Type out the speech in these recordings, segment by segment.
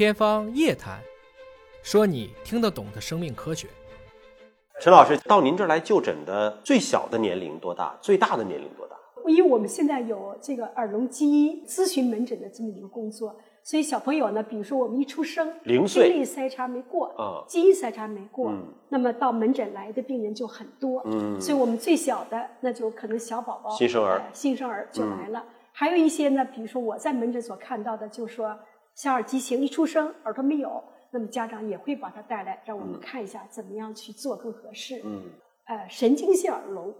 天方夜谭，说你听得懂的生命科学。陈老师到您这儿来就诊的最小的年龄多大？最大的年龄多大？因为我们现在有这个耳聋基因咨询门诊的这么一个工作，所以小朋友呢，比如说我们一出生，零岁听力筛查没过，啊基因筛查没过，嗯那么到门诊来的病人就很多，嗯所以我们最小的那就可能小宝宝、新生儿新生儿就来了。还有一些呢，比如说我在门诊所看到的，就说小耳畸形一出生耳朵没有，那么家长也会把他带来，让我们看一下怎么样去做更合适。嗯呃，神经性耳聋，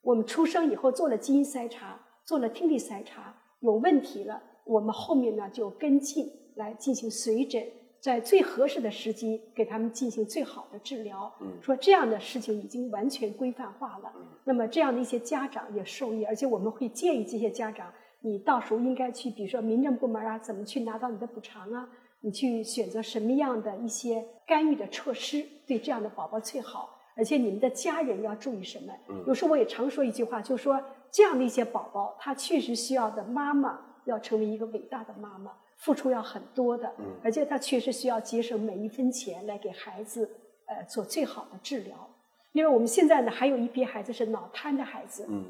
我们出生以后做了基因筛查，做了听力筛查，有问题了，我们后面呢就跟进来进行随诊，在最合适的时机给他们进行最好的治疗。嗯说这样的事情已经完全规范化了，那么这样的一些家长也受益，而且我们会建议这些家长，你到时候应该去，比如说民政部门啊，怎么去拿到你的补偿啊？你去选择什么样的一些干预的措施，对这样的宝宝最好。而且你们的家人要注意什么？有时候我也常说一句话，就说这样的一些宝宝，他确实需要的妈妈要成为一个伟大的妈妈，付出要很多的，而且他确实需要节省每一分钱来给孩子呃做最好的治疗。因为我们现在呢，还有一批孩子是脑瘫的孩子，嗯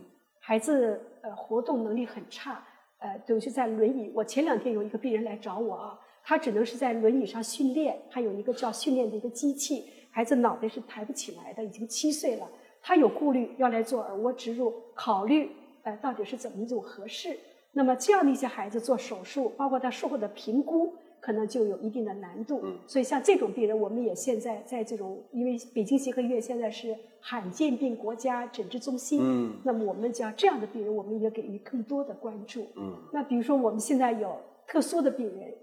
孩子呃活动能力很差，呃，都是在轮椅。我前两天有一个病人来找我啊，他只能是在轮椅上训练，还有一个叫训练的一个机器，孩子脑袋是抬不起来的，已经七岁了，他有顾虑要来做耳蜗植入，考虑呃到底是怎么一种合适。那么这样的一些孩子做手术，包括他术后的评估，可能就有一定的难度。嗯所以像这种病人，我们也现在在这种，因为北京协和医院现在是罕见病国家诊治中心，嗯那么我们讲这样的病人，我们也给予更多的关注。嗯那比如说我们现在有特殊的病人，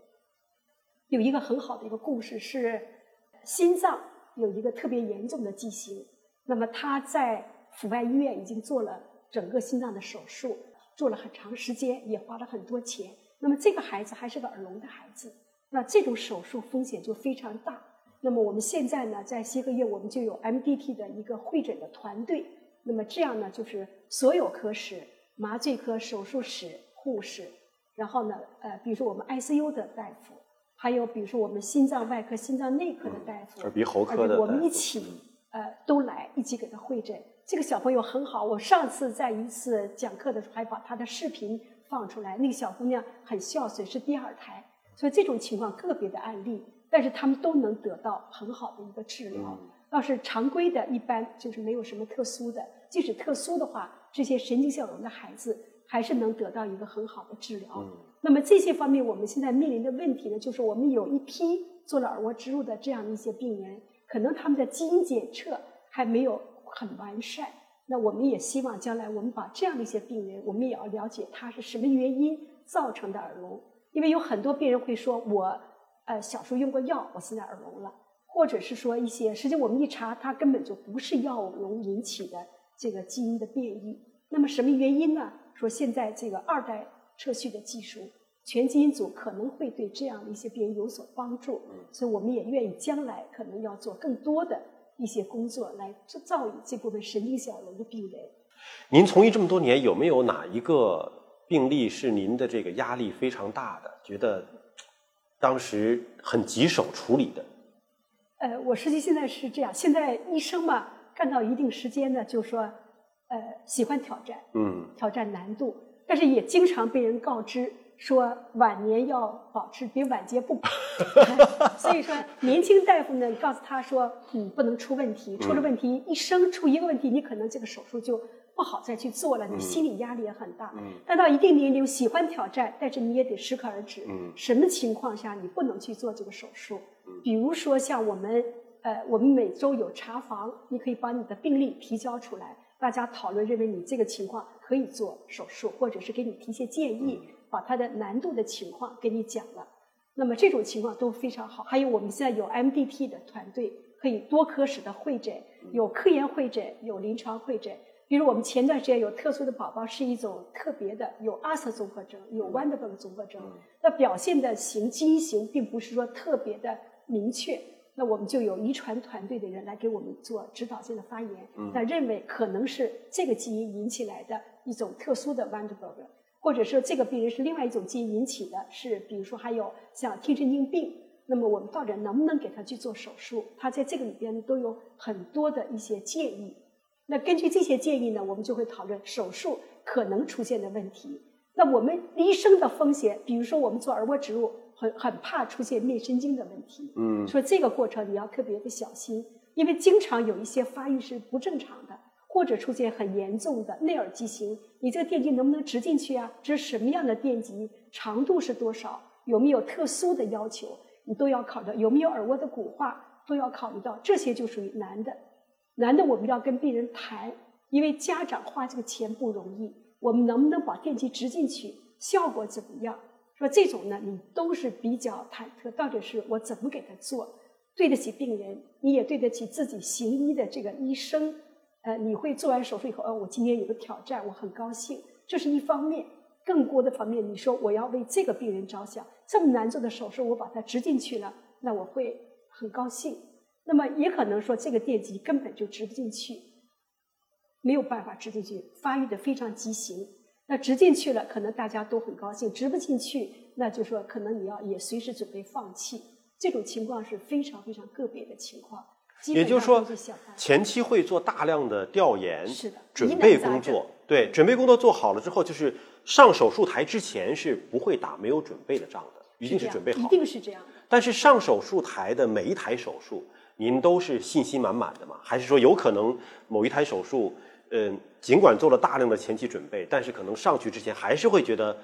有一个很好的一个故事是心脏有一个特别严重的畸形，那么他在阜外医院已经做了整个心脏的手术，做了很长时间，也花了很多钱。那么这个孩子还是个耳聋的孩子，那这种手术风险就非常大。那么我们现在呢，在协和医院我们就有 MDT 的一个会诊的团队。那么这样呢，就是所有科室、麻醉科、手术室、护士，然后呢，呃，比如说我们 ICU 的大夫，还有比如说我们心脏外科、心脏内科的大夫，耳鼻喉科的我们一起呃都来一起给他会诊。这个小朋友很好，我上次在一次讲课的时候还把他的视频放出来，那个小姑娘很孝顺，是第二胎，所以这种情况个别的案例，但是他们都能得到很好的一个治疗。要是常规的，一般就是没有什么特殊的。即使特殊的话，这些神经性耳聋的孩子还是能得到一个很好的治疗。那么这些方面，我们现在面临的问题呢，就是我们有一批做了耳蜗植入的这样的一些病人，可能他们的基因检测还没有很完善。那我们也希望将来我们把这样的一些病人，我们也要了解他是什么原因造成的耳聋，因为有很多病人会说我呃小时候用过药，我现在耳聋了。或者是说一些，实际我们一查，它根本就不是药物引起的这个基因的变异。那么什么原因呢？说现在这个二代测序的技术，全基因组可能会对这样的一些病人有所帮助。所以我们也愿意将来可能要做更多的一些工作来造诣这部分神经小聋的病人。您从医这么多年，有没有哪一个病例是您的这个压力非常大的，觉得当时很棘手处理的？呃，我实际现在是这样，现在医生嘛，干到一定时间呢，就说，呃，喜欢挑战，嗯。挑战难度，但是也经常被人告知说晚年要保持别晚节不保，所以说年轻大夫呢告诉他说，嗯，不能出问题，出了问题，一生出一个问题，你可能这个手术就不好再去做了，你心理压力也很大。但到一定年龄，喜欢挑战，但是你也得适可而止。嗯什么情况下你不能去做这个手术？比如说像我们，呃，我们每周有查房，你可以把你的病例提交出来，大家讨论认为你这个情况可以做手术，或者是给你提些建议，把它的难度的情况给你讲了。那么这种情况都非常好。还有我们现在有 MDT 的团队，可以多科室的会诊，有科研会诊，有临床会诊。比如我们前段时间有特殊的宝宝，是一种特别的有阿瑟综合征，有 Wonderberg 综合征，那表现的型基因型并不是说特别的明确。那我们就有遗传团队的人来给我们做指导性的发言，那认为可能是这个基因引起来的一种特殊的 Wonderberg，或者说这个病人是另外一种基因引起的，是比如说还有像听神经病，那么我们到底能不能给他去做手术？他在这个里边都有很多的一些建议。那根据这些建议呢，我们就会讨论手术可能出现的问题。那我们医生的风险，比如说我们做耳蜗植入，很很怕出现面神经的问题。嗯，说这个过程你要特别的小心，因为经常有一些发育是不正常的，或者出现很严重的内耳畸形。你这个电极能不能植进去啊？这是什么样的电极？长度是多少？有没有特殊的要求？你都要考虑。有没有耳蜗的骨化？都要考虑到。这些就属于难的。难的我们要跟病人谈，因为家长花这个钱不容易。我们能不能把电极植进去？效果怎么样？说这种呢，你都是比较忐忑，到底是我怎么给他做，对得起病人，你也对得起自己行医的这个医生。呃，你会做完手术以后，呃，我今天有个挑战，我很高兴，这是一方面。更多的方面，你说我要为这个病人着想，这么难做的手术，我把它植进去了，那我会很高兴。那么也可能说，这个电极根本就植不进去。没有办法植进去，发育的非常畸形。那植进去了，可能大家都很高兴；植不进去，那就说可能你要也随时准备放弃。这种情况是非常非常个别的情况。也就是说，前期会做大量的调研，是的，准备工作。对，准备工作做好了之后，就是上手术台之前是不会打没有准备的仗的，一定是准备好。一定是这样。但是上手术台的每一台手术，您都是信心满满的吗？还是说有可能某一台手术？嗯，尽管做了大量的前期准备，但是可能上去之前还是会觉得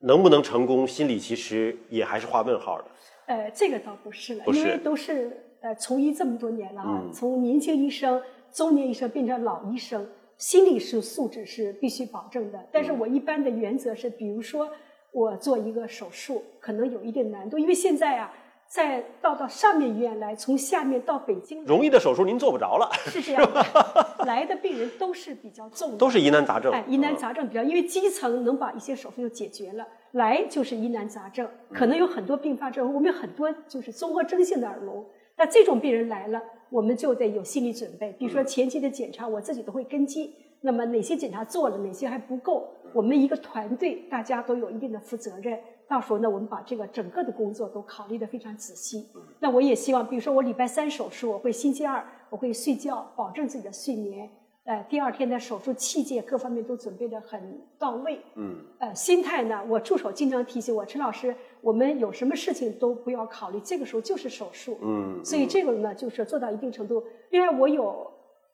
能不能成功，心里其实也还是画问号的。呃，这个倒不是了，因为都是呃从医这么多年了啊，从年轻医生、中年医生变成老医生，心理是素质是必须保证的。但是我一般的原则是，比如说我做一个手术，可能有一定难度，因为现在啊。再到到上面医院来，从下面到北京，容易的手术您做不着了。是这样的，来的病人都是比较重的，都是疑难杂症。哎，疑难杂症比较，因为基层能把一些手术就解决了，来就是疑难杂症，可能有很多并发症。我们有很多就是综合征性的耳聋，那这种病人来了，我们就得有心理准备。比如说前期的检查，我自己都会跟进。那么哪些检查做了，哪些还不够？我们一个团队大家都有一定的负责任。到时候呢，我们把这个整个的工作都考虑的非常仔细。那我也希望，比如说我礼拜三手术，我会星期二我会睡觉，保证自己的睡眠。呃，第二天的手术器械各方面都准备的很到位。嗯。呃，心态呢，我助手经常提醒我，陈老师，我们有什么事情都不要考虑，这个时候就是手术。嗯。所以这个呢，就是做到一定程度。另外，我有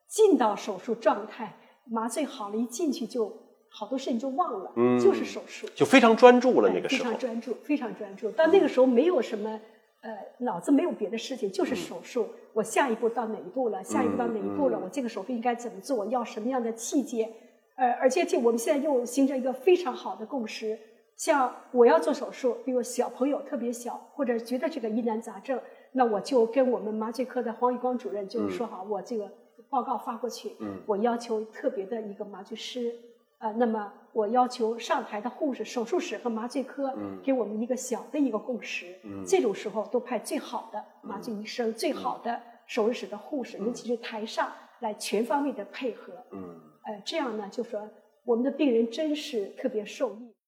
进到手术状态，麻醉好了，一进去就。好多事情就忘了，嗯就是手术，就非常专注了那个时候。非常专注，非常专注。到那个时候没有什么，呃，脑子没有别的事情，就是手术。我下一步到哪一步了？下一步到哪一步了？我这个手术应该怎么做？要什么样的器械？呃，而且这我们现在又形成一个非常好的共识。像我要做手术，比如小朋友特别小，或者觉得这个疑难杂症，那我就跟我们麻醉科的黄玉光主任就是说好，我这个报告发过去，我要求特别的一个麻醉师。啊，那么我要求上台的护士、手术室和麻醉科给我们一个小的一个共识。这种时候都派最好的麻醉医生、最好的手术室的护士，尤其是台上来全方位的配合。嗯，呃，这样呢，就说我们的病人真是特别受益。